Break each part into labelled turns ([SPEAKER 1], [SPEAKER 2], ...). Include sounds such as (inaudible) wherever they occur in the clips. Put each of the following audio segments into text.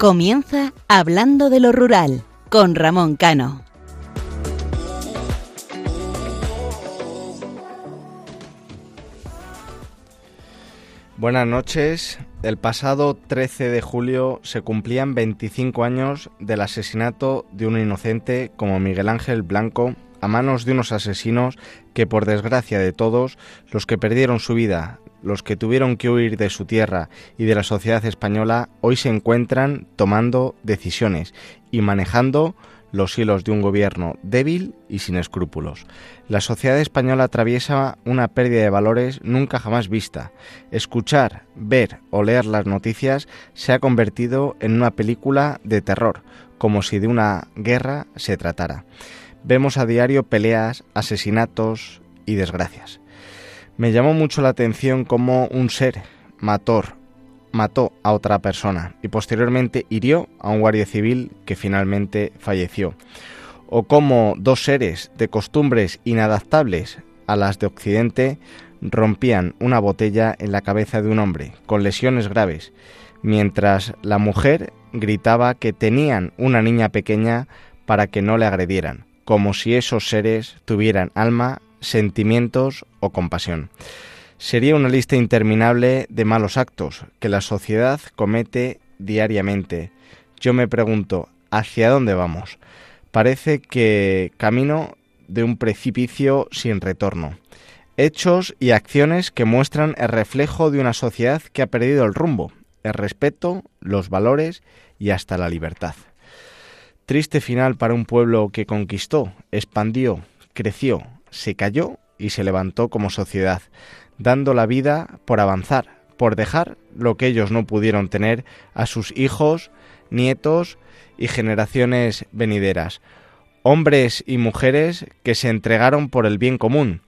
[SPEAKER 1] Comienza Hablando de lo Rural con Ramón Cano.
[SPEAKER 2] Buenas noches. El pasado 13 de julio se cumplían 25 años del asesinato de un inocente como Miguel Ángel Blanco a manos de unos asesinos que por desgracia de todos, los que perdieron su vida, los que tuvieron que huir de su tierra y de la sociedad española, hoy se encuentran tomando decisiones y manejando los hilos de un gobierno débil y sin escrúpulos. La sociedad española atraviesa una pérdida de valores nunca jamás vista. Escuchar, ver o leer las noticias se ha convertido en una película de terror, como si de una guerra se tratara. Vemos a diario peleas, asesinatos y desgracias. Me llamó mucho la atención cómo un ser mator mató a otra persona y posteriormente hirió a un guardia civil que finalmente falleció. O cómo dos seres de costumbres inadaptables a las de Occidente rompían una botella en la cabeza de un hombre con lesiones graves, mientras la mujer gritaba que tenían una niña pequeña para que no le agredieran, como si esos seres tuvieran alma, sentimientos o compasión. Sería una lista interminable de malos actos que la sociedad comete diariamente. Yo me pregunto, ¿hacia dónde vamos? Parece que camino de un precipicio sin retorno. Hechos y acciones que muestran el reflejo de una sociedad que ha perdido el rumbo, el respeto, los valores y hasta la libertad. Triste final para un pueblo que conquistó, expandió, creció, se cayó y se levantó como sociedad, dando la vida por avanzar, por dejar lo que ellos no pudieron tener a sus hijos, nietos y generaciones venideras. Hombres y mujeres que se entregaron por el bien común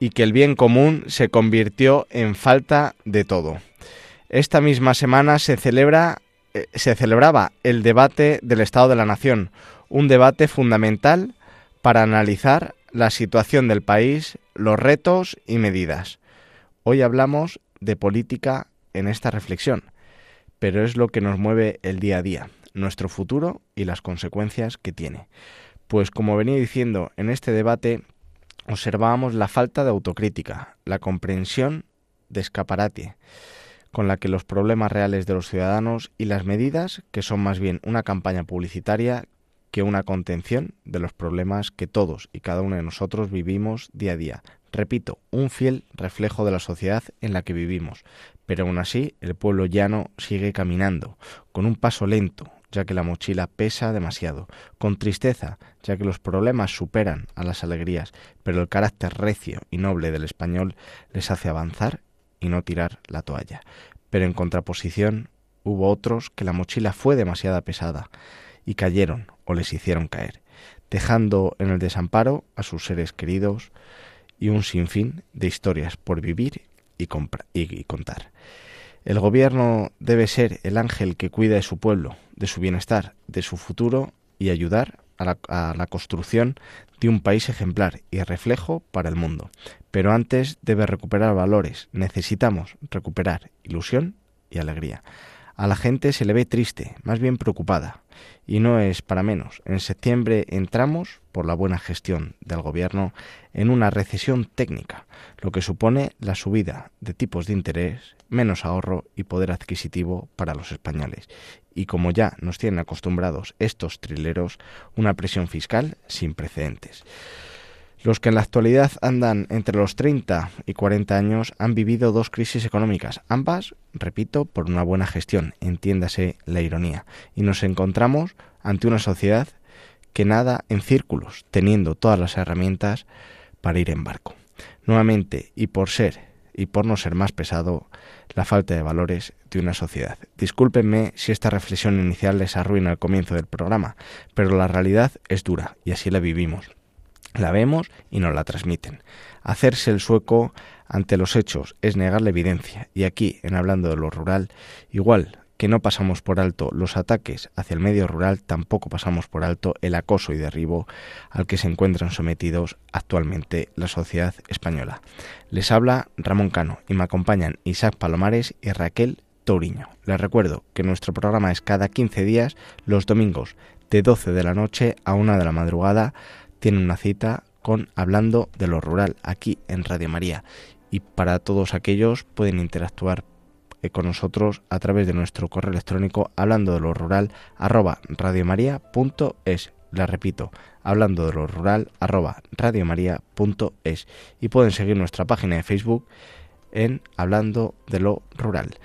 [SPEAKER 2] y que el bien común se convirtió en falta de todo. Esta misma semana se celebra se celebraba el debate del Estado de la Nación, un debate fundamental para analizar la situación del país, los retos y medidas. Hoy hablamos de política en esta reflexión, pero es lo que nos mueve el día a día, nuestro futuro y las consecuencias que tiene. Pues como venía diciendo en este debate, observábamos la falta de autocrítica, la comprensión de escaparate con la que los problemas reales de los ciudadanos y las medidas que son más bien una campaña publicitaria que una contención de los problemas que todos y cada uno de nosotros vivimos día a día, Repito, un fiel reflejo de la sociedad en la que vivimos, pero aún así el pueblo llano sigue caminando, con un paso lento, ya que la mochila pesa demasiado, con tristeza, ya que los problemas superan a las alegrías, pero el carácter recio y noble del español les hace avanzar y no tirar la toalla. Pero en contraposición hubo otros que la mochila fue demasiado pesada y cayeron o les hicieron caer, dejando en el desamparo a sus seres queridos, y un sinfín de historias por vivir y, y contar. El gobierno debe ser el ángel que cuida de su pueblo, de su bienestar, de su futuro y ayudar a la, la, construcción de un país ejemplar y reflejo para el mundo. Pero antes debe recuperar valores. Necesitamos recuperar ilusión y alegría. A la gente se le ve triste, más bien preocupada. Y no es para menos. En septiembre entramos, por la buena gestión del Gobierno, en una recesión técnica, lo que supone la subida de tipos de interés, menos ahorro y poder adquisitivo para los españoles. Y como ya nos tienen acostumbrados estos trileros, una presión fiscal sin precedentes. Los que en la actualidad andan entre los 30 y 40 años han vivido dos crisis económicas, ambas, repito, por una buena gestión, entiéndase la ironía, y nos encontramos ante una sociedad que nada en círculos, teniendo todas las herramientas para ir en barco. Nuevamente, y por ser y por no ser más pesado, la falta de valores de una sociedad. Discúlpenme si esta reflexión inicial les arruina el comienzo del programa, pero la realidad es dura y así la vivimos. La vemos y nos la transmiten. Hacerse el sueco ante los hechos es negar la evidencia. Y aquí, en hablando de lo rural, igual que no pasamos por alto los ataques hacia el medio rural, tampoco pasamos por alto el acoso y derribo al que se encuentran sometidos actualmente la sociedad española. Les habla Ramón Cano y me acompañan Isaac Palomares y Raquel Touriño. Les recuerdo que nuestro programa es cada 15 días, los domingos, de 12 de la noche a 1 de la madrugada. Tienen una cita con Hablando de lo Rural aquí en Radio María. Y para todos aquellos pueden interactuar eh, con nosotros a través de nuestro correo electrónico hablando de lo rural arroba radiomaria.es. La repito, hablando de lo rural arroba radiomaria.es. Y pueden seguir nuestra página de Facebook en Hablando de lo Rural.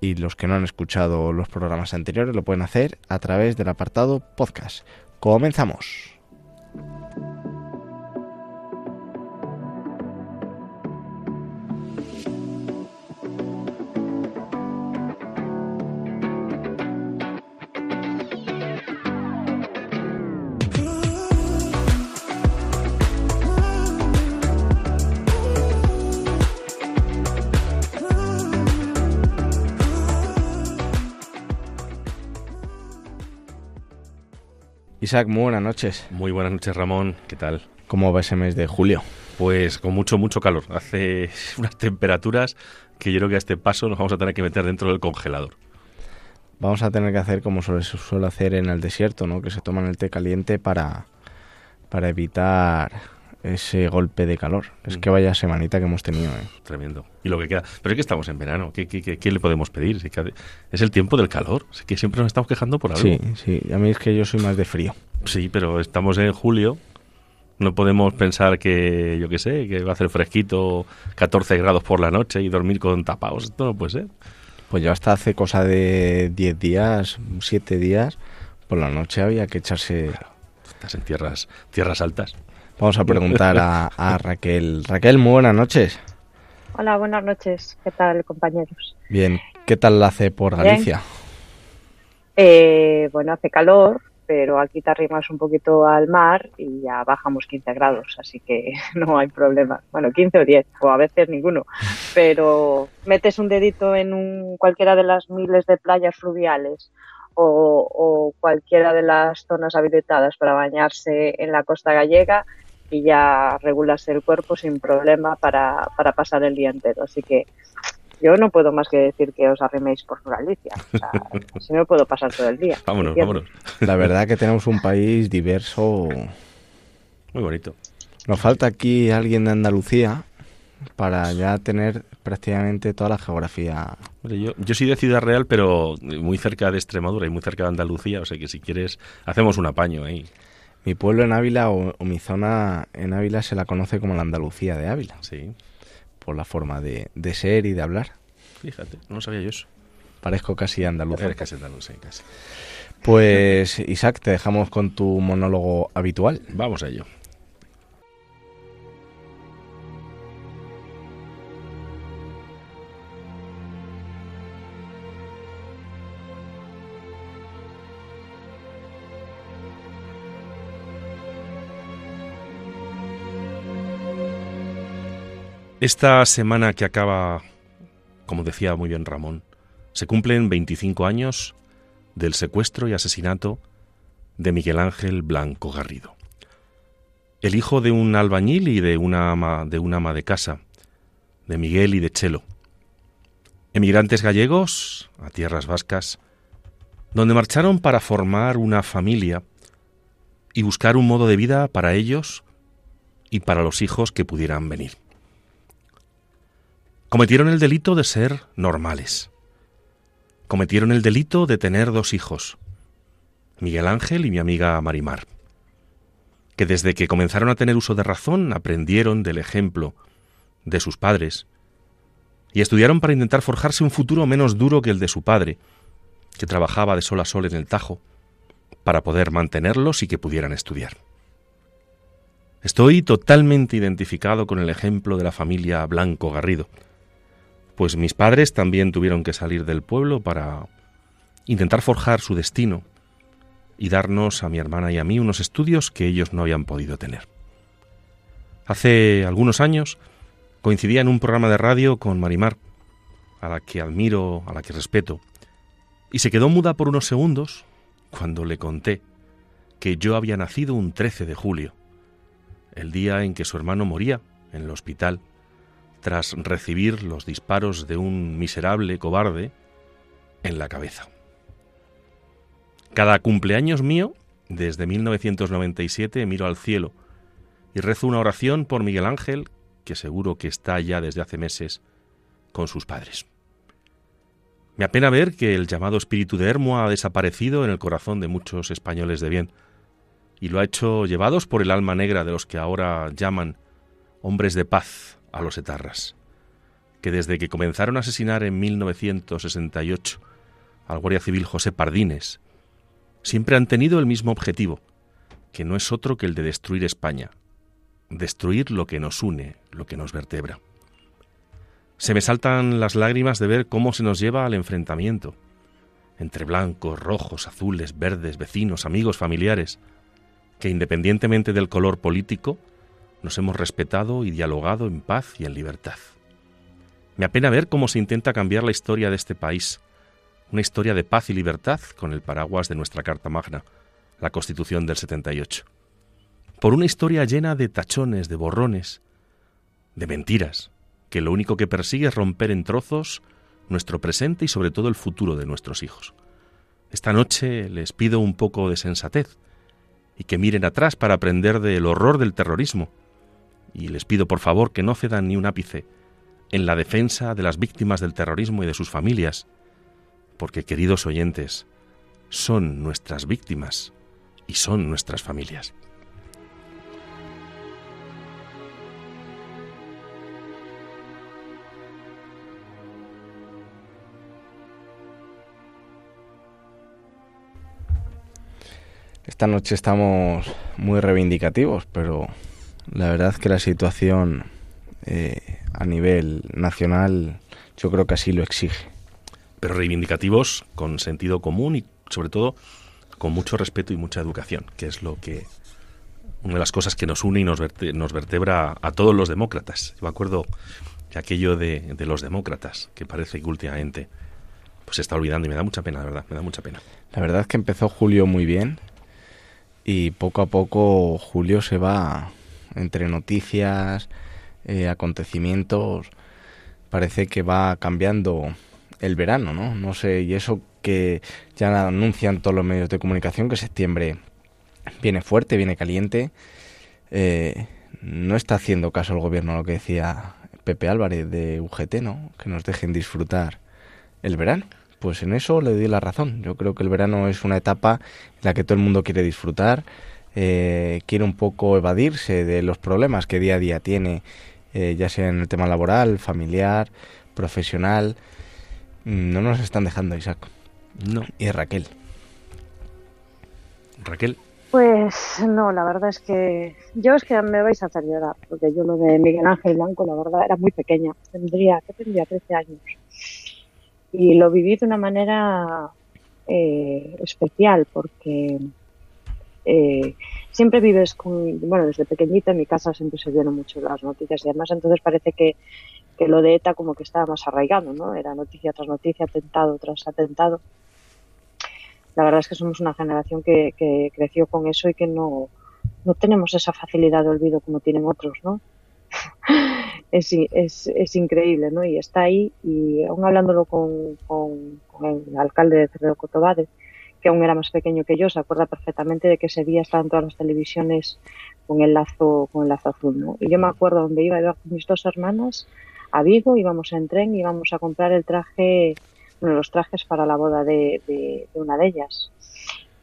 [SPEAKER 2] Y los que no han escuchado los programas anteriores lo pueden hacer a través del apartado podcast. Comenzamos. thank you Isaac, muy buenas noches.
[SPEAKER 3] Muy buenas noches, Ramón. ¿Qué tal?
[SPEAKER 2] ¿Cómo va ese mes de julio?
[SPEAKER 3] Pues con mucho, mucho calor. Hace (laughs) unas temperaturas que yo creo que a este paso nos vamos a tener que meter dentro del congelador.
[SPEAKER 2] Vamos a tener que hacer como se suele hacer en el desierto, ¿no? Que se toman el té caliente para, para evitar ese golpe de calor. Es que vaya semanita que hemos tenido. ¿eh?
[SPEAKER 3] Tremendo. Y lo que queda. Pero es que estamos en verano. ¿Qué, qué, le podemos pedir? Es el tiempo del calor. Es que siempre nos estamos quejando por algo.
[SPEAKER 2] Sí, sí. A mí es que yo soy más de frío.
[SPEAKER 3] Sí, pero estamos en julio. No podemos pensar que, yo qué sé, que va a hacer fresquito 14 grados por la noche y dormir con tapados. Esto no puede ser.
[SPEAKER 2] Pues yo hasta hace cosa de 10 días, 7 días, por la noche había que echarse...
[SPEAKER 3] estás en tierras, tierras altas.
[SPEAKER 2] Vamos a (laughs) preguntar a, Raquel. Raquel, muy buenas noches.
[SPEAKER 4] Hola, buenas noches. ¿Qué tal, compañeros?
[SPEAKER 2] Bien. ¿Qué tal la hace por Galicia?
[SPEAKER 4] Eh, bueno, hace calor, pero aquí te arrimas un poquito al mar y ya bajamos 15 grados, así que (laughs) no hay problema. Bueno, 15 o 10, o a veces ninguno. Pero metes un dedito en un, cualquiera de las miles de playas fluviales o, o cualquiera de las zonas habilitadas para bañarse en la costa gallega y ya regulas el cuerpo sin problema para, para pasar el día entero. Así que yo no puedo más que decir que os arriméis por Galicia. O sea, (laughs) así me puedo pasar todo el día.
[SPEAKER 3] Vámonos, vámonos.
[SPEAKER 2] La verdad que tenemos un país diverso.
[SPEAKER 3] Muy bonito.
[SPEAKER 2] Nos falta aquí alguien de Andalucía para ya tener prácticamente toda la geografía.
[SPEAKER 3] Yo, yo soy de Ciudad Real, pero muy cerca de Extremadura y muy cerca de Andalucía, o sea que si quieres hacemos un apaño ahí.
[SPEAKER 2] Mi pueblo en Ávila o, mi zona en Ávila se la conoce como la Andalucía de Ávila.
[SPEAKER 3] Sí.
[SPEAKER 2] Por la forma de, ser y de hablar.
[SPEAKER 3] Fíjate, no sabía yo eso.
[SPEAKER 2] Parezco casi andaluz.
[SPEAKER 3] Eres casi andaluz, sí, casi.
[SPEAKER 2] Pues Isaac, te dejamos con tu monólogo habitual.
[SPEAKER 3] Vamos a ello. Esta semana que acaba, como decía muy bien Ramón, se cumplen 25 años del secuestro y asesinato de Miguel Ángel Blanco Garrido. El hijo de un albañil y de una ama de, una ama de casa, de Miguel y de Chelo. Emigrantes gallegos a tierras vascas, donde marcharon para formar una familia y buscar un modo de vida para ellos y para los hijos que pudieran venir cometieron el delito de ser normales. Cometieron el delito de tener dos hijos, Miguel Ángel y mi amiga Marimar, que desde que comenzaron a tener uso de razón aprendieron del ejemplo de sus padres y estudiaron para intentar forjarse un futuro menos duro que el de su padre, que trabajaba de sol a sol en el Tajo, para poder mantenerlos y que pudieran estudiar. Estoy totalmente identificado con el ejemplo de la familia Blanco Garrido, pues mis padres también tuvieron que salir del pueblo para intentar forjar su destino y darnos a mi hermana y a mí unos estudios que ellos no habían podido tener. Hace algunos años coincidía en un programa de radio con Marimar, a la que admiro, a la que respeto, y se quedó muda por unos segundos cuando le conté que yo había nacido un 13 de julio, el día en que su hermano moría en el hospital tras recibir los disparos de un miserable cobarde en la cabeza. Cada cumpleaños mío, desde 1997, miro al cielo y rezo una oración por Miguel Ángel, que seguro que está ya desde hace meses con sus padres. Me apena ver que el llamado espíritu de Hermo ha desaparecido en el corazón de muchos españoles de bien, y lo ha hecho llevados por el alma negra de los que ahora llaman hombres de paz a los etarras, que desde que comenzaron a asesinar en 1968 al guardia civil José Pardines, siempre han tenido el mismo objetivo, que no es otro que el de destruir España, destruir lo que nos une, lo que nos vertebra. Se me saltan las lágrimas de ver cómo se nos lleva al enfrentamiento entre blancos, rojos, azules, verdes, vecinos, amigos, familiares, que independientemente del color político, nos hemos respetado y dialogado en paz y en libertad. Me apena ver cómo se intenta cambiar la historia de este país, una historia de paz y libertad con el paraguas de nuestra Carta Magna, la Constitución del 78, por una historia llena de tachones, de borrones, de mentiras, que lo único que persigue es romper en trozos nuestro presente y sobre todo el futuro de nuestros hijos. Esta noche les pido un poco de sensatez y que miren atrás para aprender del horror del terrorismo. Y les pido por favor que no cedan ni un ápice en la defensa de las víctimas del terrorismo y de sus familias, porque queridos oyentes, son nuestras víctimas y son nuestras familias.
[SPEAKER 2] Esta noche estamos muy reivindicativos, pero la verdad es que la situación eh, a nivel nacional yo creo que así lo exige.
[SPEAKER 3] Pero reivindicativos con sentido común y sobre todo con mucho respeto y mucha educación, que es lo que una de las cosas que nos une y nos, nos vertebra a todos los demócratas. Yo me acuerdo de aquello de, de, los demócratas, que parece que últimamente pues se está olvidando y me da mucha pena, la verdad, me da mucha pena.
[SPEAKER 2] La verdad es que empezó Julio muy bien y poco a poco Julio se va entre noticias, eh, acontecimientos, parece que va cambiando el verano, ¿no? No sé, y eso que ya anuncian todos los medios de comunicación que septiembre viene fuerte, viene caliente, eh, no está haciendo caso el gobierno a lo que decía Pepe Álvarez de UGT, ¿no? Que nos dejen disfrutar el verano pues en eso le doy la razón. Yo creo que el verano es una etapa en la que todo el mundo quiere disfrutar, eh, quiere un poco evadirse de los problemas que día a día tiene, eh, ya sea en el tema laboral, familiar, profesional. Mm, no nos están dejando, Isaac.
[SPEAKER 3] No.
[SPEAKER 2] Y Raquel.
[SPEAKER 3] Raquel.
[SPEAKER 4] Pues no, la verdad es que yo es que me vais a hacer llorar, porque yo lo de Miguel Ángel Blanco, la verdad, era muy pequeña. Tendría, ¿qué tendría? 13 años y lo viví de una manera eh, especial porque eh, siempre vives con, bueno, desde pequeñita en mi casa siempre se vieron mucho las noticias y además entonces parece que, que lo de ETA como que estaba más arraigado, ¿no? Era noticia tras noticia, atentado tras atentado. La verdad es que somos una generación que, que creció con eso y que no, no tenemos esa facilidad de olvido como tienen otros, ¿no? (laughs) es, es, es, increíble, ¿no? Y está ahí, y aún hablándolo con, con, con el alcalde de Cerro Cotobade, que aún era más pequeño que yo, se acuerda perfectamente de que ese día estaban todas las televisiones con el lazo, con el lazo azul, ¿no? Y yo me acuerdo donde iba, iba con mis dos hermanas a Vigo, íbamos en tren, íbamos a comprar el traje, bueno, los trajes para la boda de, de, de una de ellas.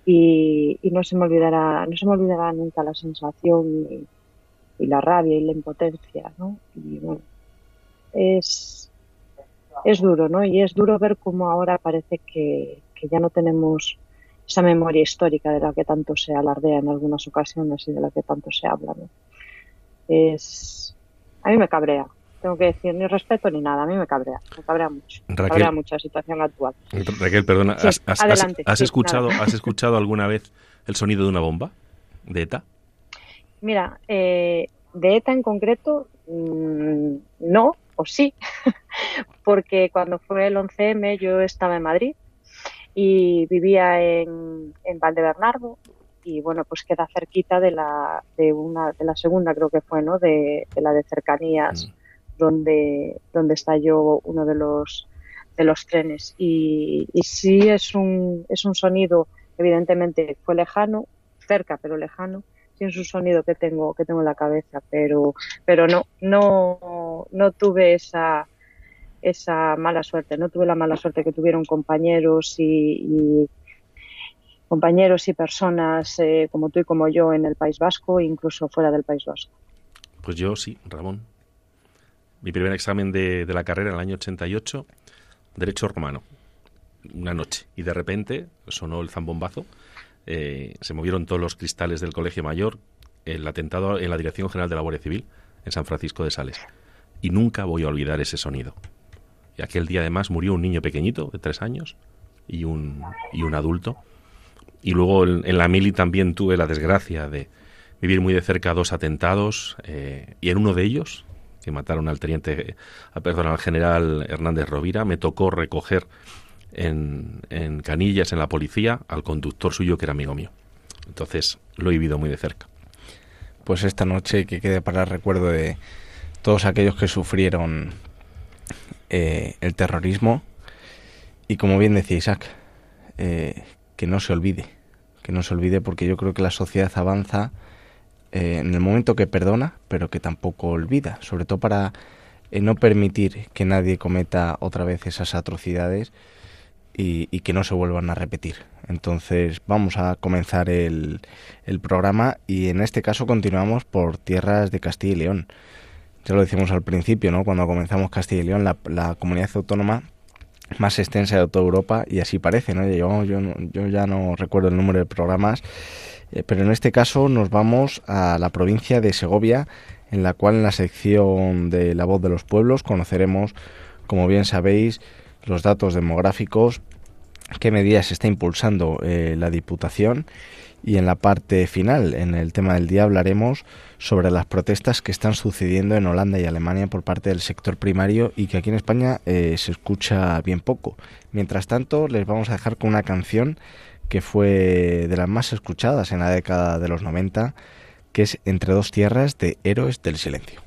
[SPEAKER 4] Y, y, no se me olvidará, no se me olvidará nunca la sensación y, y la rabia y la impotencia, ¿no? Y bueno, es, es duro, ¿no? Y es duro ver cómo ahora parece que, que ya no tenemos esa memoria histórica de la que tanto se alardea en algunas ocasiones y de la que tanto se habla, ¿no? Es, a mí me cabrea, tengo que decir, ni respeto ni nada, a mí me cabrea, me cabrea mucho, me
[SPEAKER 3] Raquel,
[SPEAKER 4] cabrea mucho la situación actual.
[SPEAKER 3] Raquel, perdona,
[SPEAKER 4] Sí,
[SPEAKER 3] ¿has, has-
[SPEAKER 4] adelante,
[SPEAKER 3] has
[SPEAKER 4] sí,
[SPEAKER 3] escuchado,
[SPEAKER 4] nada.
[SPEAKER 3] ¿has escuchado alguna vez el sonido de una bomba de ETA?
[SPEAKER 4] Mira, eh, de ETA en concreto, mmm, no, o sí, (laughs) porque cuando fue el 11M yo estaba en Madrid y vivía en, en Valdebernardo y bueno, pues queda cerquita de la, de una, de la segunda creo que fue, ¿no? De, de la de cercanías,
[SPEAKER 3] Mm.
[SPEAKER 4] donde, donde estalló uno de los, de los trenes. Y, y sí es un, es un sonido, evidentemente fue lejano, cerca pero lejano, sí es un sonido que tengo, que tengo en la cabeza, pero, pero no, no, no tuve esa, esa mala suerte, no tuve la mala suerte que tuvieron compañeros y, y compañeros y personas eh, como tú y como yo en el País Vasco, incluso fuera del País Vasco.
[SPEAKER 3] Pues yo sí, Ramón. Mi primer examen de, la carrera en el año 88 Derecho Romano, una noche, y de repente sonó el zambombazo, eh, se movieron todos los cristales del Colegio Mayor, el atentado en la Dirección General de la Guardia Civil en San Francisco de Sales. Y nunca voy a olvidar ese sonido. Y aquel día además murió un niño pequeñito de tres años y un, y un adulto. Y luego en, la mili también tuve la desgracia de vivir muy de cerca dos atentados eh, y en uno de ellos que mataron al teniente, a, perdón, al general Hernández Rovira, me tocó recoger en, en Canillas, en la policía, al conductor suyo que era amigo mío. Entonces lo he vivido muy de cerca.
[SPEAKER 2] Pues esta noche que quede para el recuerdo de todos aquellos que sufrieron eh, el terrorismo y como bien decía Isaac, eh, que no se olvide, que no se olvide porque yo creo que la sociedad avanza eh, en el momento que perdona, pero que tampoco olvida, sobre todo para no permitir que nadie cometa otra vez esas atrocidades y, y, que no se vuelvan a repetir. Entonces vamos a comenzar el, el, programa y en este caso continuamos por tierras de Castilla y León. Ya lo decimos al principio, ¿no? Cuando comenzamos Castilla y León, la, comunidad autónoma más extensa de toda Europa y así parece, ¿no? Yo, yo, yo ya no recuerdo el número de programas eh, pero en este caso nos vamos a la provincia de Segovia, en la cual en la sección de La voz de los pueblos conoceremos, como bien sabéis, los datos demográficos, qué medidas está impulsando eh, la Diputación y en la parte final, en el tema del día, hablaremos sobre las protestas que están sucediendo en Holanda y Alemania por parte del sector primario y que aquí en España eh, se escucha bien poco. Mientras tanto, les vamos a dejar con una canción que fue de las más escuchadas en la década de los 90, que es Entre dos tierras de Héroes del Silencio.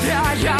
[SPEAKER 5] De ver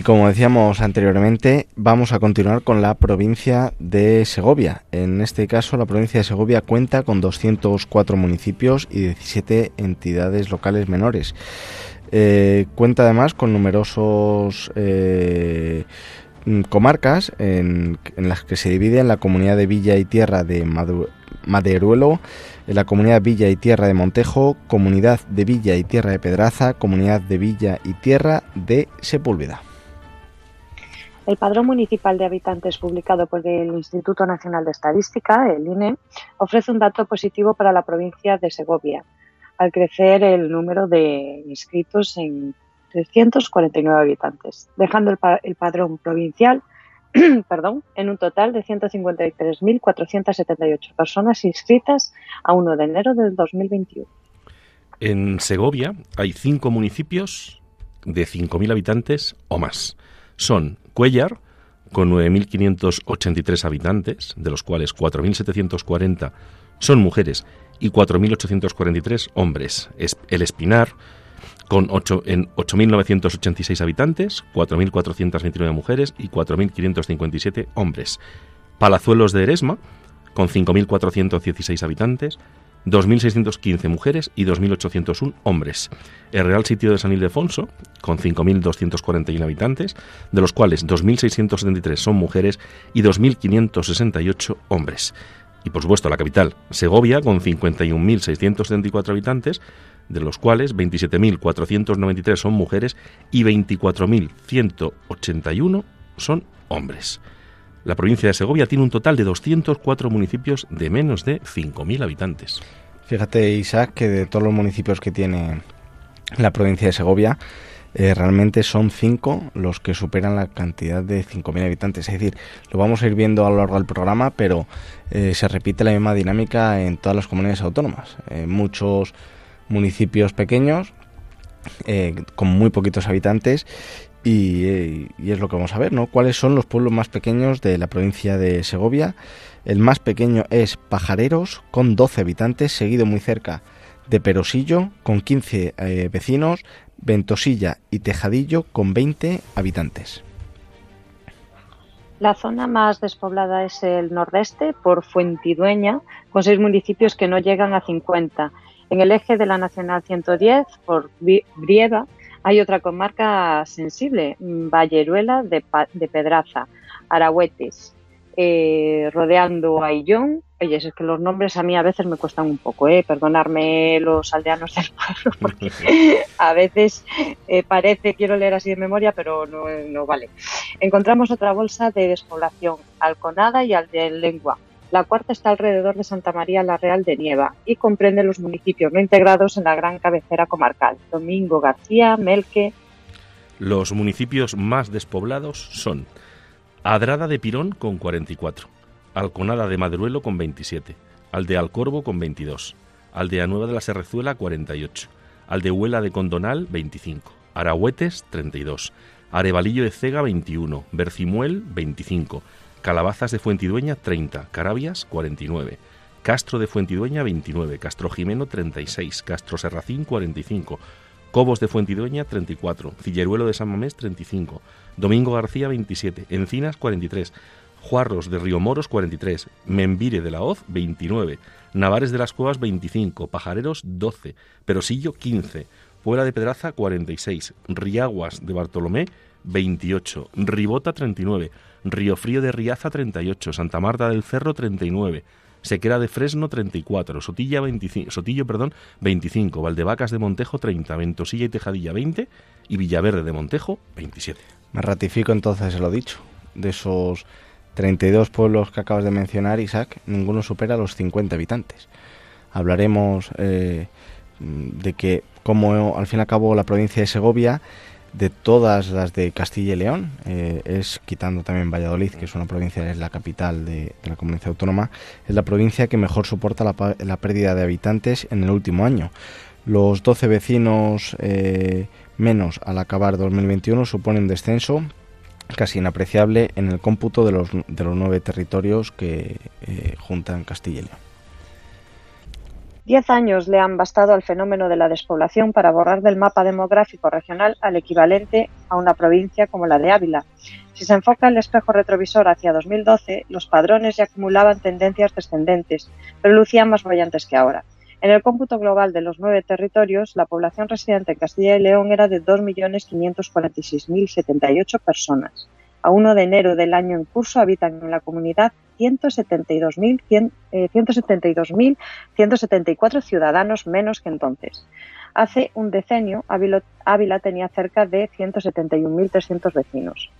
[SPEAKER 2] Y como decíamos anteriormente, vamos a continuar con la provincia de Segovia. En este caso, la provincia de Segovia cuenta con 204 municipios y 17 entidades locales menores. Eh, cuenta además con numerosos eh, comarcas en, las que se divide en la comunidad de Villa y Tierra de Maderuelo, en la comunidad Villa y Tierra de Montejo, comunidad de Villa y Tierra de Pedraza, comunidad de Villa y Tierra de Sepúlveda.
[SPEAKER 4] El Padrón Municipal de Habitantes publicado por el Instituto Nacional de Estadística, el INE, ofrece un dato positivo para la provincia de Segovia, al crecer el número de inscritos en 349 habitantes, dejando el, padrón provincial (clears throat) perdón, en un total de 153.478 personas inscritas a 1 de enero del 2021.
[SPEAKER 3] En Segovia hay cinco municipios de 5.000 habitantes o más. Son Cuellar, con 9.583 habitantes, de los cuales 4.740 son mujeres y 4.843 hombres. El Espinar, con 8, en 8.986 habitantes, 4.429 mujeres y 4.557 hombres. Palazuelos de Eresma, con 5.416 habitantes, 2.615 mujeres y 2.801 hombres. El Real Sitio de San Ildefonso, con 5.241 habitantes, de los cuales 2.673 son mujeres y 2.568 hombres. Y por supuesto la capital, Segovia, con 51.674 habitantes, de los cuales 27.493 son mujeres y 24.181 son hombres. La provincia de Segovia tiene un total de 204 municipios de menos de 5.000 habitantes.
[SPEAKER 2] Fíjate, Isaac, que de todos los municipios que tiene la provincia de Segovia, eh, realmente son 5 los que superan la cantidad de 5.000 habitantes. Es decir, lo vamos a ir viendo a lo largo del programa, pero eh, se repite la misma dinámica en todas las comunidades autónomas. Eh, muchos municipios pequeños, con muy poquitos habitantes, y, es lo que vamos a ver, ¿no? ¿Cuáles son los pueblos más pequeños de la provincia de Segovia? El más pequeño es Pajareros, con 12 habitantes, seguido muy cerca de Perosillo, con 15 eh, vecinos, Ventosilla y Tejadillo, con 20 habitantes.
[SPEAKER 4] La zona más despoblada es el nordeste, por Fuentidueña, con seis municipios que no llegan a 50. En el eje de la Nacional 110, por Brieva, hay otra comarca sensible, Valleruela de, Pedraza, Arahuetes, eh, rodeando a Illón. Oye, es que los nombres a mí a veces me cuestan un poco, ¿eh? perdonarme los aldeanos del pueblo, (laughs) porque a veces eh, parece, quiero leer así de memoria, pero no, no vale. Encontramos otra bolsa de despoblación, Alconada y Lengua. La cuarta está alrededor de Santa María la Real de Nieva y comprende los municipios no integrados en la gran cabecera comarcal, Domingo García, Melque.
[SPEAKER 3] Los municipios más despoblados son Adrada de Pirón con 44, Alconada de Madruelo con 27, Aldea Alcorvo con 22, Aldea Nueva de la Serrezuela 48, Aldehuela de Condonal 25, Arahuetes 32, Arevalillo de Cega 21, Bercimuel 25, Calabazas de Fuentidueña 30, Carabias 49, Castro de Fuentidueña 29, Castro Jimeno 36, Castro Serracín 45, Cobos de Fuentidueña 34, Cilleruelo de San Mamés 35, Domingo García 27, Encinas 43, Juarros de Río Moros 43, Membire de la Hoz 29, Navares de las Cuevas 25, Pajareros 12, Perosillo 15, Puebla de Pedraza 46, Riaguas de Bartolomé 28, Ribota 39, Río Frío de Riaza 38, Santa Marta del Cerro 39, Sequera de Fresno 34, Sotilla 25, Sotillo perdón, 25, Valdevacas de Montejo 30, Ventosilla y Tejadilla 20 y Villaverde de Montejo 27.
[SPEAKER 2] Me ratifico entonces lo dicho. De esos 32 pueblos que acabas de mencionar, Isaac, ninguno supera los 50 habitantes. Hablaremos eh, de que, como al fin y al cabo la provincia de Segovia de todas las de Castilla y León, eh, es quitando también Valladolid, que es una provincia, es la capital de, la comunidad autónoma, es la provincia que mejor soporta la, pérdida de habitantes en el último año. Los 12 vecinos eh, menos al acabar 2021 suponen un descenso casi inapreciable en el cómputo de los, de los nueve territorios que eh, juntan Castilla y León.
[SPEAKER 4] Diez años le han bastado al fenómeno de la despoblación para borrar del mapa demográfico regional al equivalente a una provincia como la de Ávila. Si se enfoca el espejo retrovisor hacia 2012, los padrones ya acumulaban tendencias descendentes, pero lucían más brillantes que ahora. En el cómputo global de los nueve territorios, la población residente en Castilla y León era de 2.546.078 personas. A 1 de enero del año en curso habitan en la comunidad 172.174 eh, ciudadanos menos que entonces. Hace un decenio, Ávila tenía cerca de 171.300 vecinos.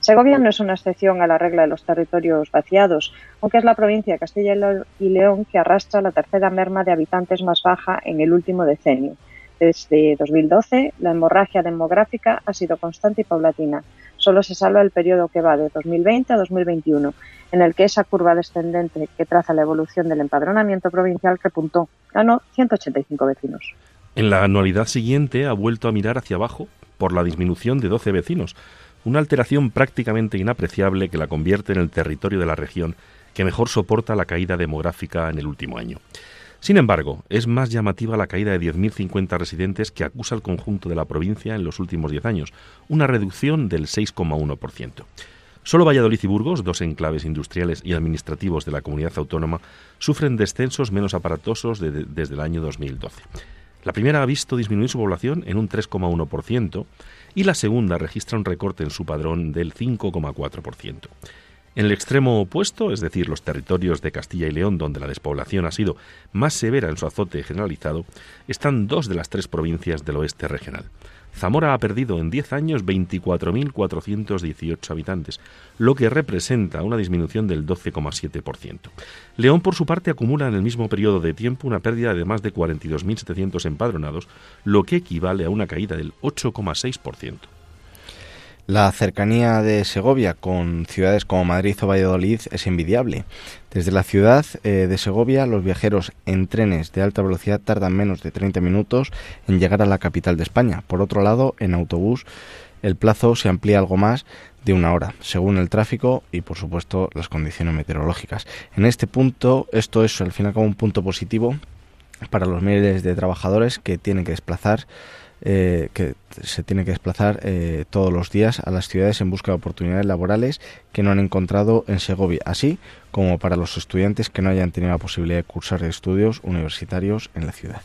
[SPEAKER 4] Segovia no es una excepción a la regla de los territorios vaciados, aunque es la provincia de Castilla y León que arrastra la tercera merma de habitantes más baja en el último decenio. Desde 2012, la hemorragia demográfica ha sido constante y paulatina. Solo se salva el periodo que va de 2020 a 2021, en el que esa curva descendente que traza la evolución del empadronamiento provincial repuntó. Ganó 185 vecinos.
[SPEAKER 3] En la anualidad siguiente ha vuelto a mirar hacia abajo por la disminución de 12 vecinos, una alteración prácticamente inapreciable que la convierte en el territorio de la región que mejor soporta la caída demográfica en el último año. Sin embargo, es más llamativa la caída de 10.050 residentes que acusa el conjunto de la provincia en los últimos 10 años, una reducción del 6,1%. Solo Valladolid y Burgos, dos enclaves industriales y administrativos de la comunidad autónoma, sufren descensos menos aparatosos desde el año 2012. La primera ha visto disminuir su población en un 3,1% y la segunda registra un recorte en su padrón del 5,4%. En el extremo opuesto, es decir, los territorios de Castilla y León, donde la despoblación ha sido más severa en su azote generalizado, están dos de las tres provincias del oeste regional. Zamora ha perdido en 10 años 24.418 habitantes, lo que representa una disminución del 12,7%. León, por su parte, acumula en el mismo periodo de tiempo una pérdida de más de 42.700 empadronados, lo que equivale a una caída del 8,6%.
[SPEAKER 2] La cercanía de Segovia con ciudades como Madrid o Valladolid es envidiable. Desde la ciudad eh, de Segovia, los viajeros en trenes de alta velocidad tardan menos de 30 minutos en llegar a la capital de España. Por otro lado, en autobús el plazo se amplía algo más de una hora, según el tráfico y, por supuesto, las condiciones meteorológicas. En este punto, esto es al fin y al cabo un punto positivo para los miles de trabajadores que tienen que desplazar eh, que se tiene que desplazar eh, todos los días a las ciudades en busca de oportunidades laborales que no han encontrado en Segovia, así como para los estudiantes que no hayan tenido la posibilidad de cursar estudios universitarios en la ciudad.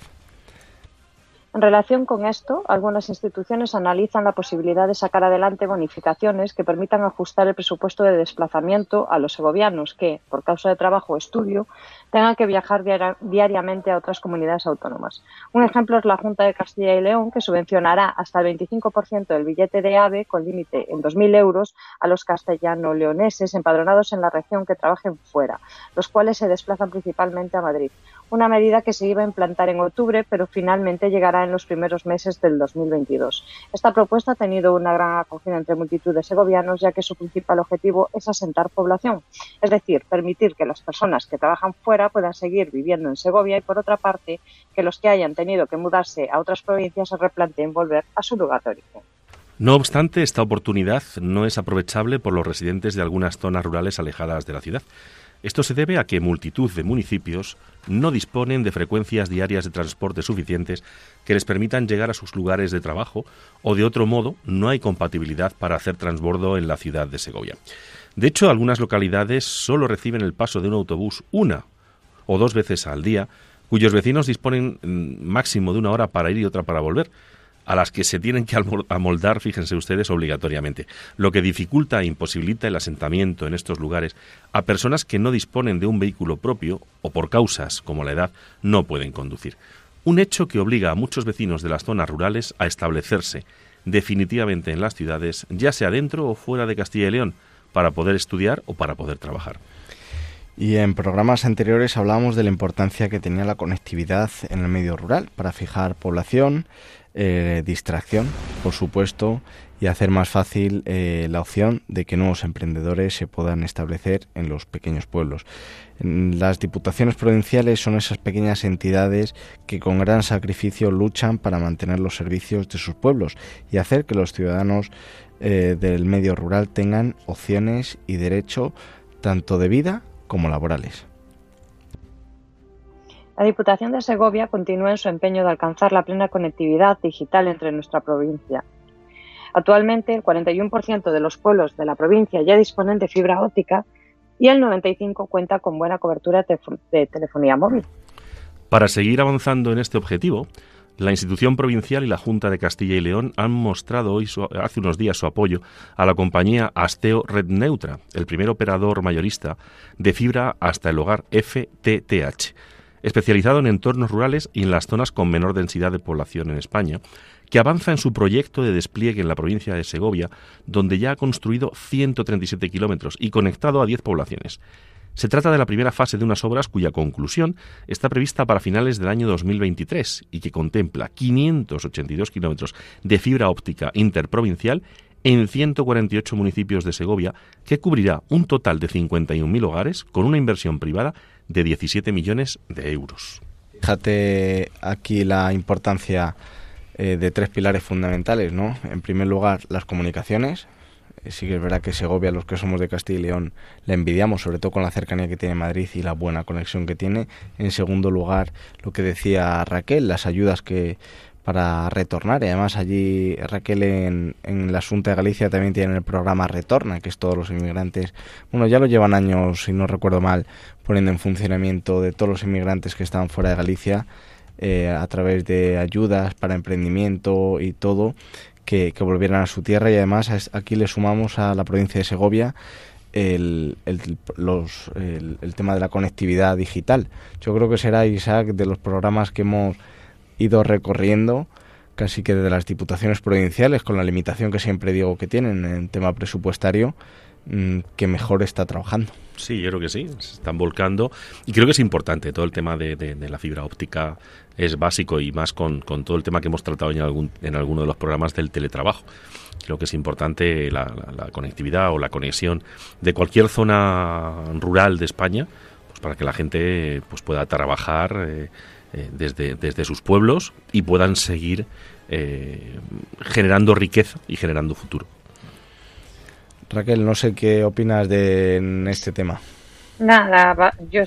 [SPEAKER 4] En relación con esto, algunas instituciones analizan la posibilidad de sacar adelante bonificaciones que permitan ajustar el presupuesto de desplazamiento a los segovianos que, por causa de trabajo o estudio, tengan que viajar diariamente a otras comunidades autónomas. Un ejemplo es la Junta de Castilla y León, que subvencionará hasta el 25% del billete de AVE con límite en 2.000 euros a los castellano-leoneses empadronados en la región que trabajen fuera, los cuales se desplazan principalmente a Madrid una medida que se iba a implantar en octubre, pero finalmente llegará en los primeros meses del 2022. Esta propuesta ha tenido una gran acogida entre multitud de segovianos, ya que su principal objetivo es asentar población, es decir, permitir que las personas que trabajan fuera puedan seguir viviendo en Segovia y, por otra parte, que los que hayan tenido que mudarse a otras provincias se replanteen volver a su lugar de origen.
[SPEAKER 3] No obstante, esta oportunidad no es aprovechable por los residentes de algunas zonas rurales alejadas de la ciudad. Esto se debe a que multitud de municipios no disponen de frecuencias diarias de transporte suficientes que les permitan llegar a sus lugares de trabajo o de otro modo no hay compatibilidad para hacer transbordo en la ciudad de Segovia. De hecho, algunas localidades solo reciben el paso de un autobús una o dos veces al día, cuyos vecinos disponen mm, máximo de una hora para ir y otra para volver. A las que se tienen que amoldar, fíjense ustedes, obligatoriamente, lo que dificulta e imposibilita el asentamiento en estos lugares a personas que no disponen de un vehículo propio o por causas como la edad no pueden conducir. Un hecho que obliga a muchos vecinos de las zonas rurales a establecerse definitivamente en las ciudades, ya sea dentro o fuera de Castilla y León, para poder estudiar o para poder trabajar.
[SPEAKER 2] Y en programas anteriores hablábamos de la importancia que tenía la conectividad en el medio rural para fijar población, eh, distracción, por supuesto, y hacer más fácil eh, la opción de que nuevos emprendedores se puedan establecer en los pequeños pueblos. Las diputaciones provinciales son esas pequeñas entidades que con gran sacrificio luchan para mantener los servicios de sus pueblos y hacer que los ciudadanos eh, del medio rural tengan opciones y derecho tanto de vida como laborales.
[SPEAKER 4] La Diputación de Segovia continúa en su empeño de alcanzar la plena conectividad digital entre nuestra provincia. Actualmente, el 41% de los pueblos de la provincia ya disponen de fibra óptica y el 95% cuenta con buena cobertura de telefonía móvil.
[SPEAKER 3] Para seguir avanzando en este objetivo, la institución provincial y la Junta de Castilla y León han mostrado hoy, hace unos días, su apoyo a la compañía Asteo Red Neutra, el primer operador mayorista de fibra hasta el hogar FTTH, especializado en entornos rurales y en las zonas con menor densidad de población en España, que avanza en su proyecto de despliegue en la provincia de Segovia, donde ya ha construido 137 kilómetros y conectado a 10 poblaciones. Se trata de la primera fase de unas obras cuya conclusión está prevista para finales del año 2023 y que contempla 582 kilómetros de fibra óptica interprovincial en 148 municipios de Segovia, que cubrirá un total de 51.000 hogares con una inversión privada de 17 millones de euros.
[SPEAKER 2] Fíjate aquí la importancia eh, de tres pilares fundamentales, ¿no? En primer lugar, las comunicaciones, eh, sí que es verdad que Segovia, los que somos de Castilla y León, le envidiamos, sobre todo con la cercanía que tiene Madrid y la buena conexión que tiene. En segundo lugar, lo que decía Raquel, las ayudas que para retornar. Y además allí Raquel en, en la Asunta de Galicia también tiene el programa Retorna, que es todos los inmigrantes. Bueno, ya lo llevan años, si no recuerdo mal, poniendo en funcionamiento de todos los inmigrantes que están fuera de Galicia. Eh, a través de ayudas para emprendimiento y todo que, volvieran a su tierra y además aquí le sumamos a la provincia de Segovia el, el, el, tema de la conectividad digital. Yo creo que será, Isaac, de los programas que hemos ido recorriendo casi que de las diputaciones provinciales, con la limitación que siempre digo que tienen en tema presupuestario, mm, que mejor está trabajando.
[SPEAKER 3] Sí, yo creo que sí, se están volcando y creo que es importante todo el tema de, la fibra óptica es básico y más con, todo el tema que hemos tratado en alguno de los programas del teletrabajo. Creo que es importante la, conectividad o la conexión de cualquier zona rural de España pues para que la gente pues pueda trabajar eh, eh, desde, desde sus pueblos y puedan seguir eh, generando riqueza y generando futuro.
[SPEAKER 2] Raquel, no sé qué opinas de este tema.
[SPEAKER 4] Nada, yo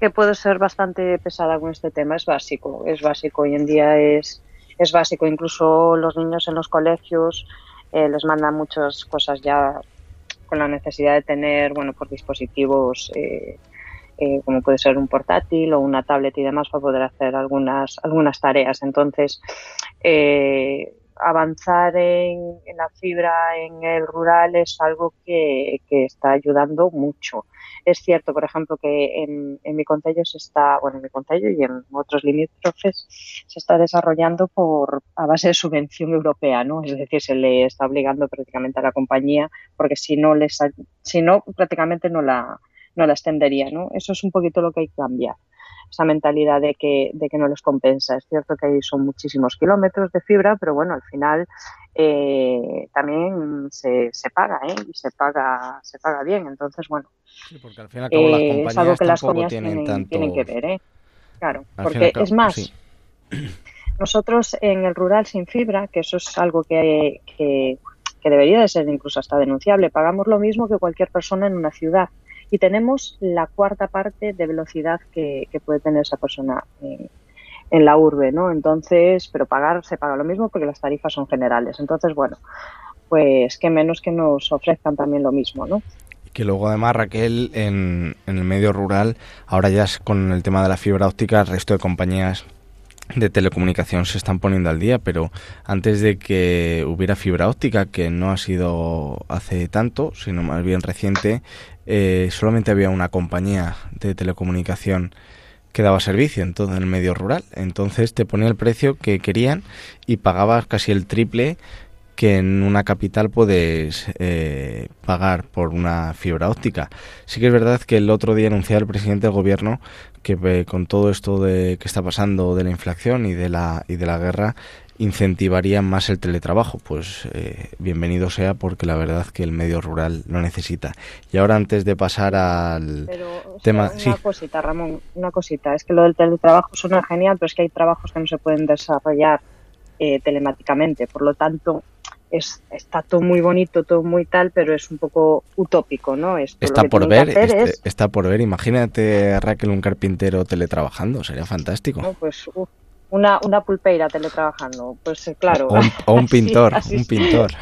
[SPEAKER 4] que puedo ser bastante pesada con este tema. Es básico, es básico. Hoy en día es, es básico. Incluso los niños en los colegios eh, les mandan muchas cosas ya con la necesidad de tener, bueno, por dispositivos eh, eh, como puede ser un portátil o una tablet y demás para poder hacer algunas, algunas tareas. Entonces, avanzar en, en, la fibra en el rural es algo que, que está ayudando mucho. Es cierto, por ejemplo, que en, mi concello se está, bueno, en mi concello y en otros limítrofes se está desarrollando por a base de subvención europea, ¿no? Es decir, se le está obligando prácticamente a la compañía porque si no les, si no prácticamente no la, no la extendería, ¿no? Eso es un poquito lo que hay que cambiar esa mentalidad de que, de que no les compensa. Es cierto que ahí son muchísimos kilómetros de fibra, pero bueno, al final eh, también se, se paga, ¿eh? Y se paga, se paga bien. Entonces, bueno,
[SPEAKER 2] porque al final eh, es algo que las compañías tienen,
[SPEAKER 4] tienen, que ver, ¿eh? Claro, porque es más, (clears throat) nosotros en el rural sin fibra, que eso es algo que, que, que debería de ser incluso hasta denunciable, pagamos lo mismo que cualquier persona en una ciudad y tenemos la cuarta parte de velocidad que, puede tener esa persona en, la urbe, ¿no? Entonces, pero pagar se paga lo mismo porque las tarifas son generales. Entonces, bueno, pues qué menos que nos ofrezcan también lo mismo, ¿no?
[SPEAKER 2] que luego además Raquel en, en, el medio rural, ahora ya con el tema de la fibra óptica, el resto de compañías de telecomunicación se están poniendo al día, pero antes de que hubiera fibra óptica, que no ha sido hace tanto, sino más bien reciente, eh, solamente había una compañía de telecomunicación que daba servicio en todo el medio rural. Entonces te ponía el precio que querían y pagabas casi el triple que en una capital puedes eh, pagar por una fibra óptica. Sí que es verdad que el otro día anunciaba el presidente del gobierno que eh, con todo esto de que está pasando de la inflación y de la y de la guerra incentivaría más el teletrabajo. Pues eh, bienvenido sea porque la verdad que el medio rural lo necesita. Y ahora antes de pasar al tema...
[SPEAKER 4] Una cosita, Ramón, una cosita. Es que lo del teletrabajo suena genial, pero es que hay trabajos que no se pueden desarrollar telemáticamente. Por lo tanto, es, está todo muy bonito, todo muy tal, pero es un poco utópico, ¿no?
[SPEAKER 2] está por ver, este, está por ver. Imagínate Raquel un carpintero teletrabajando, sería fantástico.
[SPEAKER 4] pues una, una pulpeira teletrabajando, pues eh, claro.
[SPEAKER 2] O un, (laughs) pintor, un pintor.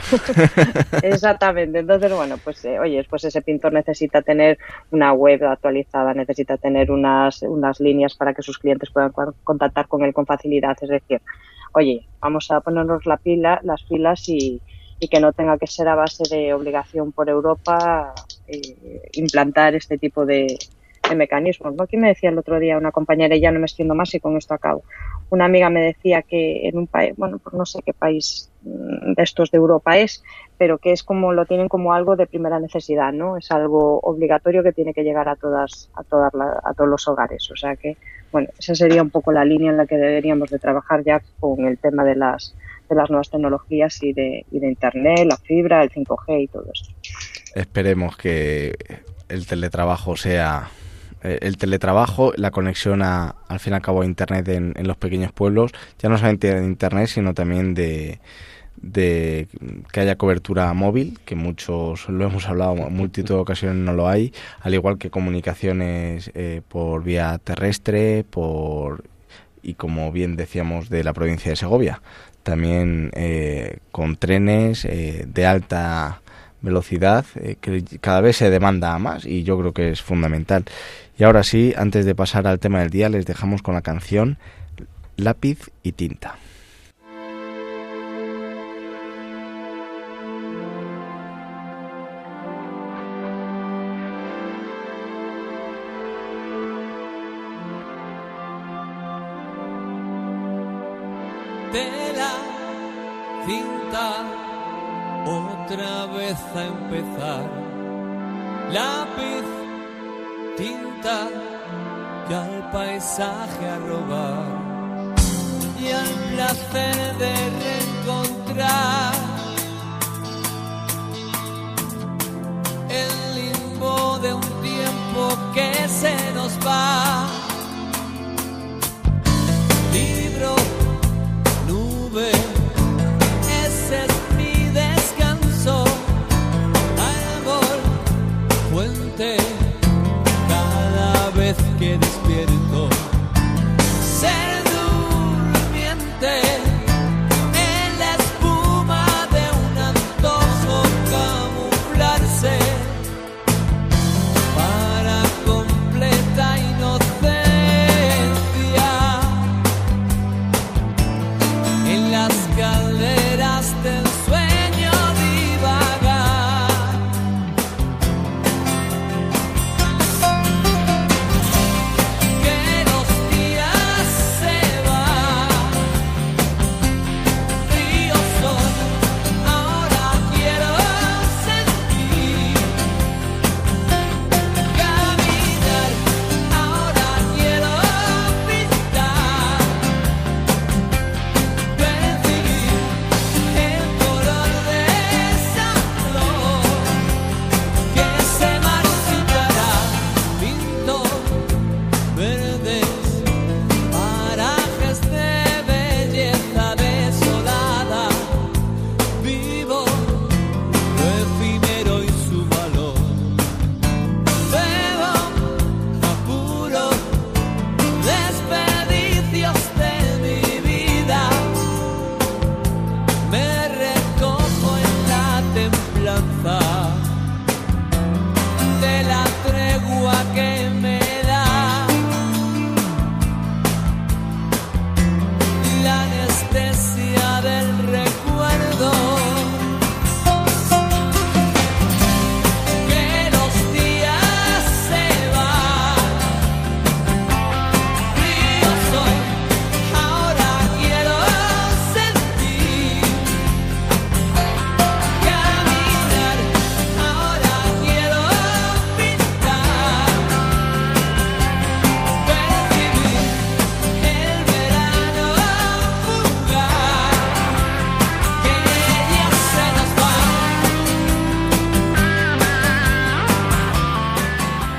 [SPEAKER 2] (laughs)
[SPEAKER 4] Exactamente. Entonces, bueno, pues eh, oye, pues ese pintor necesita tener una web actualizada, necesita tener unas, unas líneas para que sus clientes puedan contactar con él con facilidad. Es decir, oye, vamos a ponernos la pila, las pilas y, que no tenga que ser a base de obligación por Europa eh, implantar este tipo de, mecanismos. ¿no? Me decía el otro día una compañera, y ya no me extiendo más y con esto acabo. Una amiga me decía que en un país, bueno, pues no sé qué país mm, de estos de Europa es, pero que es como lo tienen como algo de primera necesidad, ¿no? Es algo obligatorio que tiene que llegar a todas, a todas, a todos los hogares. O sea que bueno, esa sería un poco la línea en la que deberíamos de trabajar ya con el tema de las, de las nuevas tecnologías y de, y de Internet, la fibra, el 5G y todo eso.
[SPEAKER 2] Esperemos que el teletrabajo sea eh, el teletrabajo, la conexión a, al fin y al cabo a Internet en, en los pequeños pueblos, ya no solamente de Internet, sino también de, de que haya cobertura móvil, que muchos lo hemos hablado en multitud de ocasiones no lo hay, al igual que comunicaciones eh, por vía terrestre, por y como bien decíamos de la provincia de Segovia, también eh, con trenes eh, de alta velocidad que cada vez se demanda más y yo creo que es fundamental. Y ahora sí, antes de pasar al tema del día, les dejamos con la canción Lápiz y tinta.
[SPEAKER 5] Lápiz, tinta y al paisaje a robar. Y al placer de reencontrar el limbo de un tiempo que se nos va.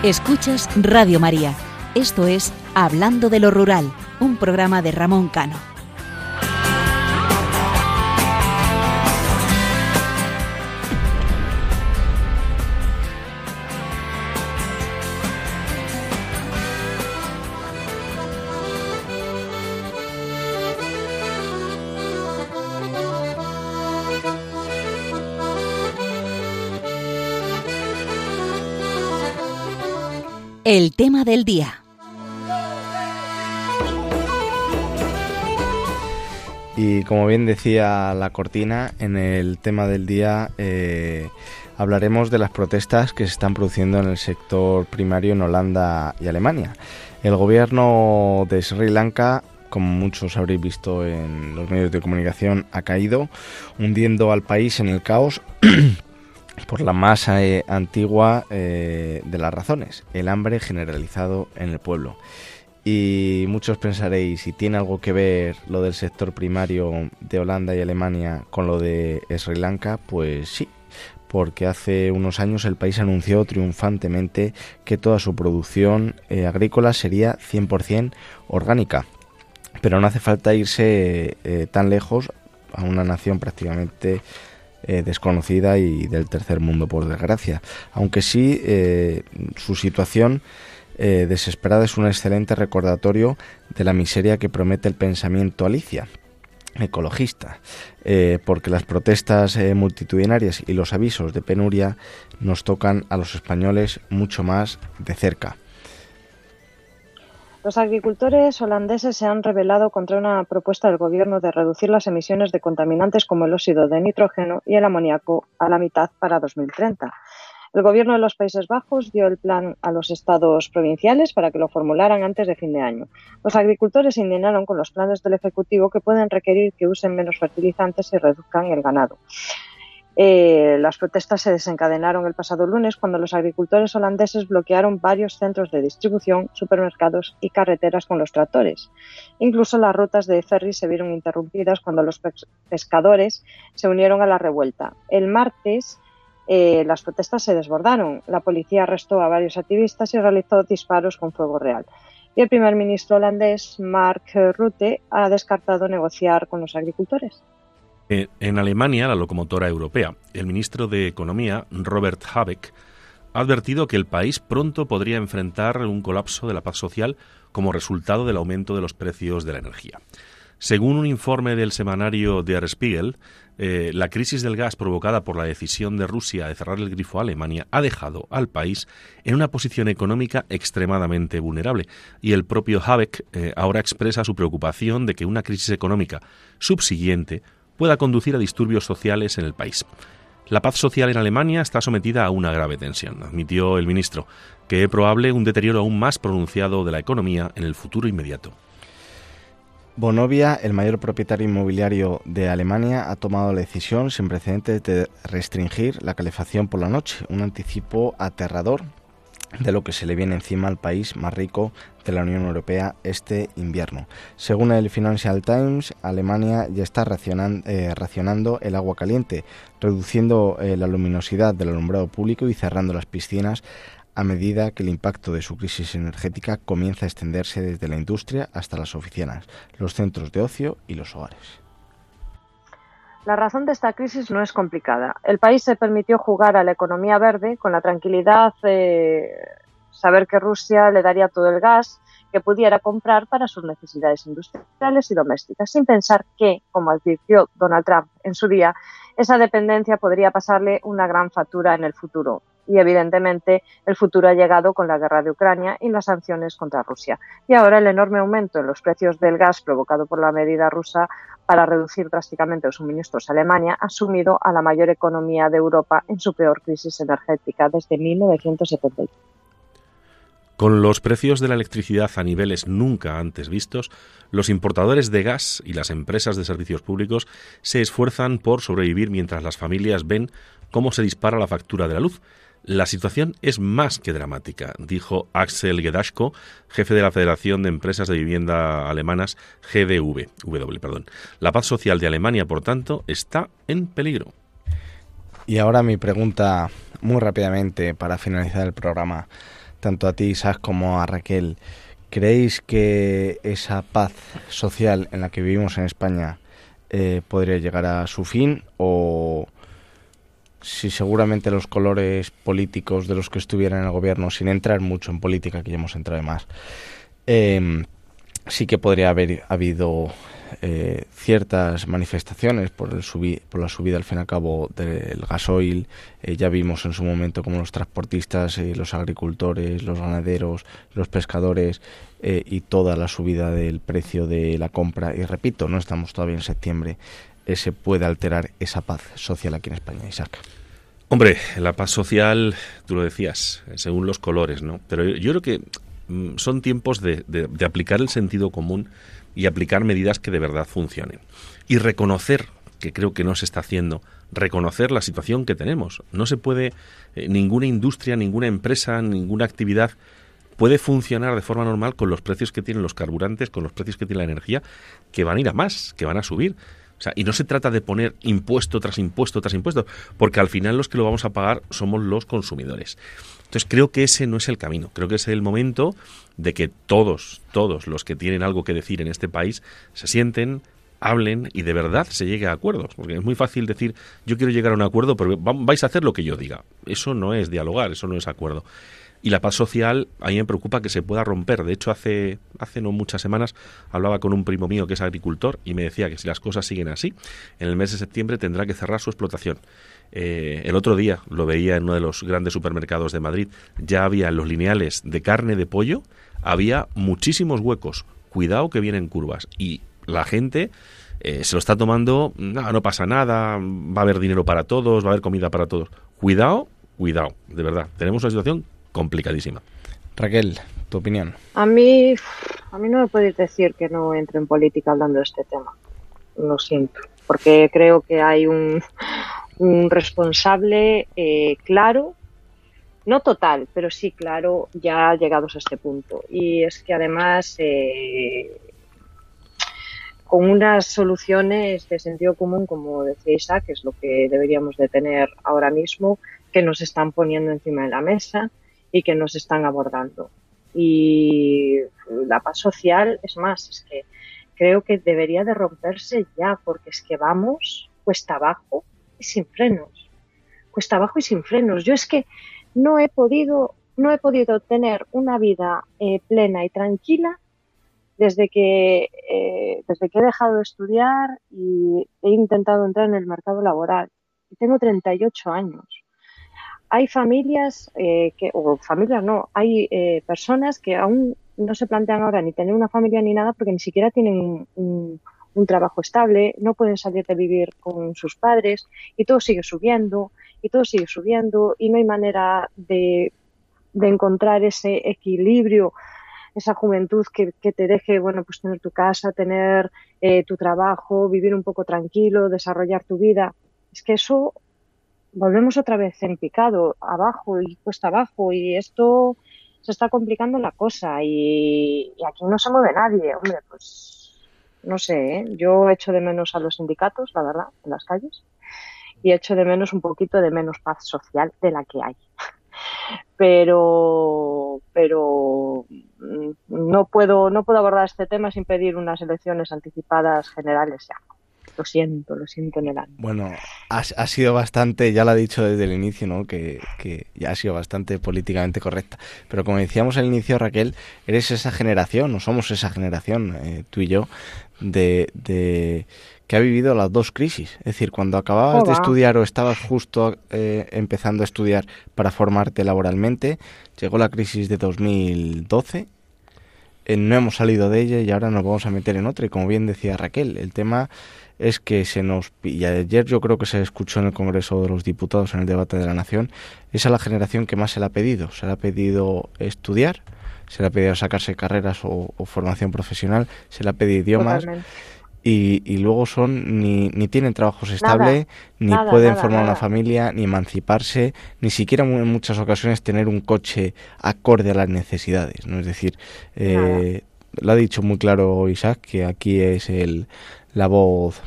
[SPEAKER 1] Escuchas Radio María. Esto es Hablando de lo Rural, un programa de Ramón Cano. El tema del día.
[SPEAKER 2] Y como bien decía la cortina, en el tema del día eh, hablaremos de las protestas que se están produciendo en el sector primario en Holanda y Alemania. El gobierno de Sri Lanka, como muchos habréis visto en los medios de comunicación, ha caído, hundiendo al país en el caos (clears throat) por la más eh, antigua eh, de las razones, el hambre generalizado en el pueblo. Y muchos pensaréis, si tiene algo que ver lo del sector primario de Holanda y Alemania con lo de Sri Lanka, pues sí, porque hace unos años el país anunció triunfantemente que toda su producción eh, agrícola sería 100% orgánica. Pero no hace falta irse tan lejos a una nación prácticamente eh, desconocida y del tercer mundo, por desgracia. Aunque sí, eh, su situación eh, desesperada es un excelente recordatorio de la miseria que promete el pensamiento Alicia ecologista, porque las protestas multitudinarias y los avisos de penuria nos tocan a los españoles mucho más de cerca.
[SPEAKER 4] Los agricultores holandeses se han rebelado contra una propuesta del gobierno de reducir las emisiones de contaminantes como el óxido de nitrógeno y el amoníaco a la mitad para 2030. El gobierno de los Países Bajos dio el plan a los estados provinciales para que lo formularan antes de fin de año. Los agricultores se indignaron con los planes del Ejecutivo que pueden requerir que usen menos fertilizantes y reduzcan el ganado. Eh, las protestas se desencadenaron el pasado lunes cuando los agricultores holandeses bloquearon varios centros de distribución, supermercados y carreteras con los tractores. Incluso las rutas de ferry se vieron interrumpidas cuando los pescadores se unieron a la revuelta. El martes eh, las protestas se desbordaron. La policía arrestó a varios activistas y realizó disparos con fuego real. Y el primer ministro holandés, Mark Rutte, ha descartado negociar con los agricultores.
[SPEAKER 3] Eh, en Alemania, la locomotora europea, el ministro de Economía, Robert Habeck, ha advertido que el país pronto podría enfrentar un colapso de la paz social como resultado del aumento de los precios de la energía. Según un informe del semanario Der Spiegel, eh, la crisis del gas provocada por la decisión de Rusia de cerrar el grifo a Alemania ha dejado al país en una posición económica extremadamente vulnerable y el propio Habeck eh, ahora expresa su preocupación de que una crisis económica subsiguiente pueda conducir a disturbios sociales en el país. La paz social en Alemania está sometida a una grave tensión, admitió el ministro, que es probable un deterioro aún más pronunciado de la economía en el futuro inmediato.
[SPEAKER 2] Bonovia, el mayor propietario inmobiliario de Alemania, ha tomado la decisión sin precedentes de restringir la calefacción por la noche, un anticipo aterrador de lo que se le viene encima al país más rico de la Unión Europea este invierno. Según el Financial Times, Alemania ya está eh, racionando el agua caliente, reduciendo eh, la luminosidad del alumbrado público y cerrando las piscinas a medida que el impacto de su crisis energética comienza a extenderse desde la industria hasta las oficinas, los centros de ocio y los hogares.
[SPEAKER 4] La razón de esta crisis no es complicada. El país se permitió jugar a la economía verde con la tranquilidad de saber que Rusia le daría todo el gas que pudiera comprar para sus necesidades industriales y domésticas, sin pensar que, como advirtió Donald Trump en su día, esa dependencia podría pasarle una gran factura en el futuro y evidentemente el futuro ha llegado con la guerra de Ucrania y las sanciones contra Rusia. Y ahora el enorme aumento en los precios del gas provocado por la medida rusa para reducir drásticamente los suministros a Alemania ha sumido a la mayor economía de Europa en su peor crisis energética desde 1970.
[SPEAKER 3] Con los precios de la electricidad a niveles nunca antes vistos, los importadores de gas y las empresas de servicios públicos se esfuerzan por sobrevivir mientras las familias ven cómo se dispara la factura de la luz la situación es más que dramática, dijo Axel Gedashko, jefe de la Federación de Empresas de Vivienda Alemanas, GDV. W, perdón. La paz social de Alemania, por tanto, está en peligro.
[SPEAKER 2] Y ahora mi pregunta, muy rápidamente, para finalizar el programa. tanto a ti, Isaac, como a Raquel. ¿Creéis que esa paz social en la que vivimos en España eh, podría llegar a su fin o si seguramente los colores políticos de los que estuvieran en el gobierno, sin entrar mucho en política, que ya hemos entrado más, eh, sí que podría haber habido eh, ciertas manifestaciones por, la subida al fin y al cabo del gasoil. Eh, ya vimos en su momento como los transportistas, eh, los agricultores, los ganaderos, los pescadores y toda la subida del precio de la compra. Y repito, no estamos todavía en septiembre. se puede alterar esa paz social aquí en España, Isaac.
[SPEAKER 3] Hombre, la paz social, tú lo decías, según los colores, ¿no? Pero yo creo que mm, son tiempos de aplicar el sentido común y aplicar medidas que de verdad funcionen. Y reconocer, que creo que no se está haciendo, reconocer la situación que tenemos. No se puede, eh, ninguna industria, ninguna empresa, ninguna actividad puede funcionar de forma normal con los precios que tienen los carburantes, con los precios que tiene la energía, que van a ir a más, que van a subir. O sea, y no se trata de poner impuesto tras impuesto tras impuesto, porque al final los que lo vamos a pagar somos los consumidores. Entonces creo que ese no es el camino. Creo que es el momento de que todos, todos los que tienen algo que decir en este país se sienten, hablen y de verdad se llegue a acuerdos. Porque es muy fácil decir, yo quiero llegar a un acuerdo, pero vais a hacer lo que yo diga. Eso no es dialogar, eso no es acuerdo. Y la paz social, a mí me preocupa que se pueda romper. De hecho, hace, hace no muchas semanas hablaba con un primo mío que es agricultor y me decía que si las cosas siguen así, en el mes de septiembre tendrá que cerrar su explotación. Eh, el otro día lo veía en uno de los grandes supermercados de Madrid, ya había los lineales de carne de pollo había muchísimos huecos. Cuidado que vienen curvas. Y la gente eh, se lo está tomando, no, no pasa nada, va a haber dinero para todos, va a haber comida para todos. Cuidado, cuidado, de verdad. Tenemos una situación complicadísima.
[SPEAKER 2] Raquel, tu opinión.
[SPEAKER 4] A mí, a mí no me podéis decir que no entre en política hablando de este tema. Lo siento, porque creo que hay un, un responsable eh, claro no total, pero sí, claro, ya llegados a este punto. Y es que además, eh, con unas soluciones de sentido común, como decía Isaac, que es lo que deberíamos de tener ahora mismo, que nos están poniendo encima de la mesa y que nos están abordando. Y la paz social, es más, es que creo que debería de romperse ya, porque es que vamos cuesta abajo y sin frenos. Cuesta abajo y sin frenos. Yo es que no he podido, no he podido tener una vida eh, plena y tranquila desde que, eh, desde que he dejado de estudiar y he intentado entrar en el mercado laboral. Tengo 38 años. Hay familias eh, que, o familias no, hay personas que aún no se plantean ahora ni tener una familia ni nada porque ni siquiera tienen un, un trabajo estable, no pueden salir de vivir con sus padres y todo sigue subiendo y todo sigue subiendo y no hay manera de, encontrar ese equilibrio, esa juventud que, te deje, bueno, pues tener tu casa, tener eh, tu trabajo, vivir un poco tranquilo, desarrollar tu vida. Es que eso volvemos otra vez en picado, abajo y cuesta abajo y esto se está complicando la cosa y, aquí no se mueve nadie, hombre, pues no sé, ¿eh? yo echo de menos a los sindicatos, la verdad, en las calles y echo de menos un poquito de menos paz social de la que hay. (laughs) Pero, pero mm, no puedo, no puedo abordar este tema sin pedir unas elecciones anticipadas generales ya. Lo siento, lo siento en el alma.
[SPEAKER 2] Bueno, ha, ha, sido bastante, ya lo ha dicho desde el inicio, ¿no? Que, que, ya ha sido bastante políticamente correcta. Pero como decíamos al inicio, Raquel, eres esa generación, o somos esa generación, eh, tú y yo, de, de que ha vivido las dos crisis. Es decir, cuando acababas de estudiar o estabas justo eh, empezando a estudiar para formarte laboralmente, llegó la crisis de 2012, eh, no hemos salido de ella y ahora nos vamos a meter en otra. Y como bien decía Raquel, el tema es que se nos... Y ayer yo creo que se escuchó en el Congreso de los Diputados, en el debate de la Nación, es a la generación que más se le ha pedido. Se le ha pedido estudiar, se le ha pedido sacarse carreras o, formación profesional, se le ha pedido idiomas y, luego son ni, ni tienen trabajos estables, ni pueden formar una familia, ni emanciparse, ni siquiera en muchas ocasiones tener un coche acorde a las necesidades. ¿no? Es decir, eh, lo ha dicho muy claro Isaac, que aquí es el, la voz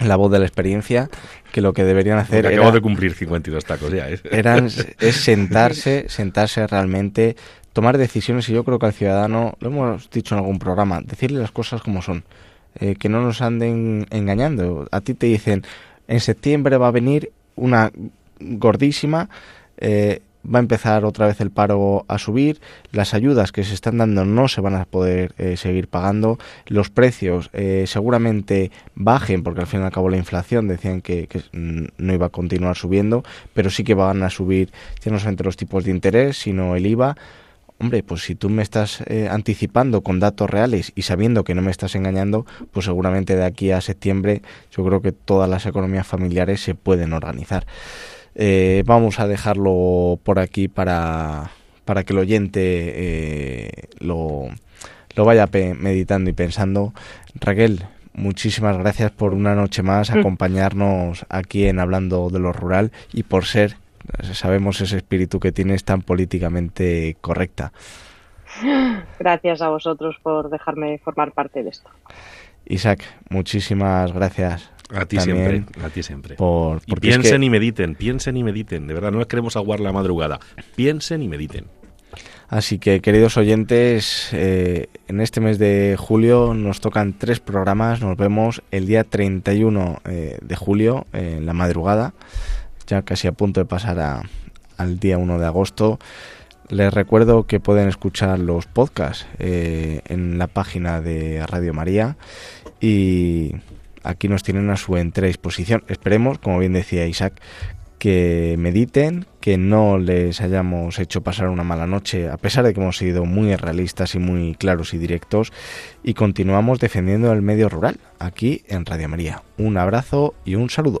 [SPEAKER 2] la voz de la experiencia, que lo que deberían hacer
[SPEAKER 3] Porque
[SPEAKER 2] era,
[SPEAKER 3] acabo de cumplir 52 tacos ya. ¿eh?
[SPEAKER 2] eran, (laughs) es sentarse, sentarse realmente, tomar decisiones y yo creo que al ciudadano, lo hemos dicho en algún programa, decirle las cosas como son, eh, que no nos anden engañando. A ti te dicen, en septiembre va a venir una gordísima, eh, va a empezar otra vez el paro a subir, las ayudas que se están dando no se van a poder eh, seguir pagando, los precios eh, seguramente bajen porque al fin y al cabo la inflación decían que, que, no iba a continuar subiendo, pero sí que van a subir ya no solamente los tipos de interés, sino el IVA. Hombre, pues si tú me estás eh, anticipando con datos reales y sabiendo que no me estás engañando, pues seguramente de aquí a septiembre yo creo que todas las economías familiares se pueden organizar. Eh, vamos a dejarlo por aquí para, para que el oyente eh, lo, lo vaya meditando y pensando. Raquel, muchísimas gracias por una noche más acompañarnos aquí en Hablando de lo Rural y por ser, sabemos ese espíritu que tienes tan políticamente correcta.
[SPEAKER 4] Gracias a vosotros por dejarme formar parte de esto.
[SPEAKER 2] Isaac, muchísimas gracias.
[SPEAKER 3] A ti siempre, a ti siempre.
[SPEAKER 2] Por,
[SPEAKER 3] y piensen es que... y mediten, piensen y mediten. De verdad, no les queremos aguar la madrugada. Piensen y mediten.
[SPEAKER 2] Así que, queridos oyentes, eh, en este mes de julio nos tocan tres programas. Nos vemos el día 31 eh, de julio, eh, en la madrugada, ya casi a punto de pasar a, al día 1 de agosto. Les recuerdo que pueden escuchar los podcasts en la página de Radio María y aquí nos tienen a su entera disposición. Esperemos, como bien decía Isaac, que mediten, que no les hayamos hecho pasar una mala noche, a pesar de que hemos sido muy realistas y muy claros y directos, y continuamos defendiendo el medio rural aquí en Radio María. Un abrazo y un saludo.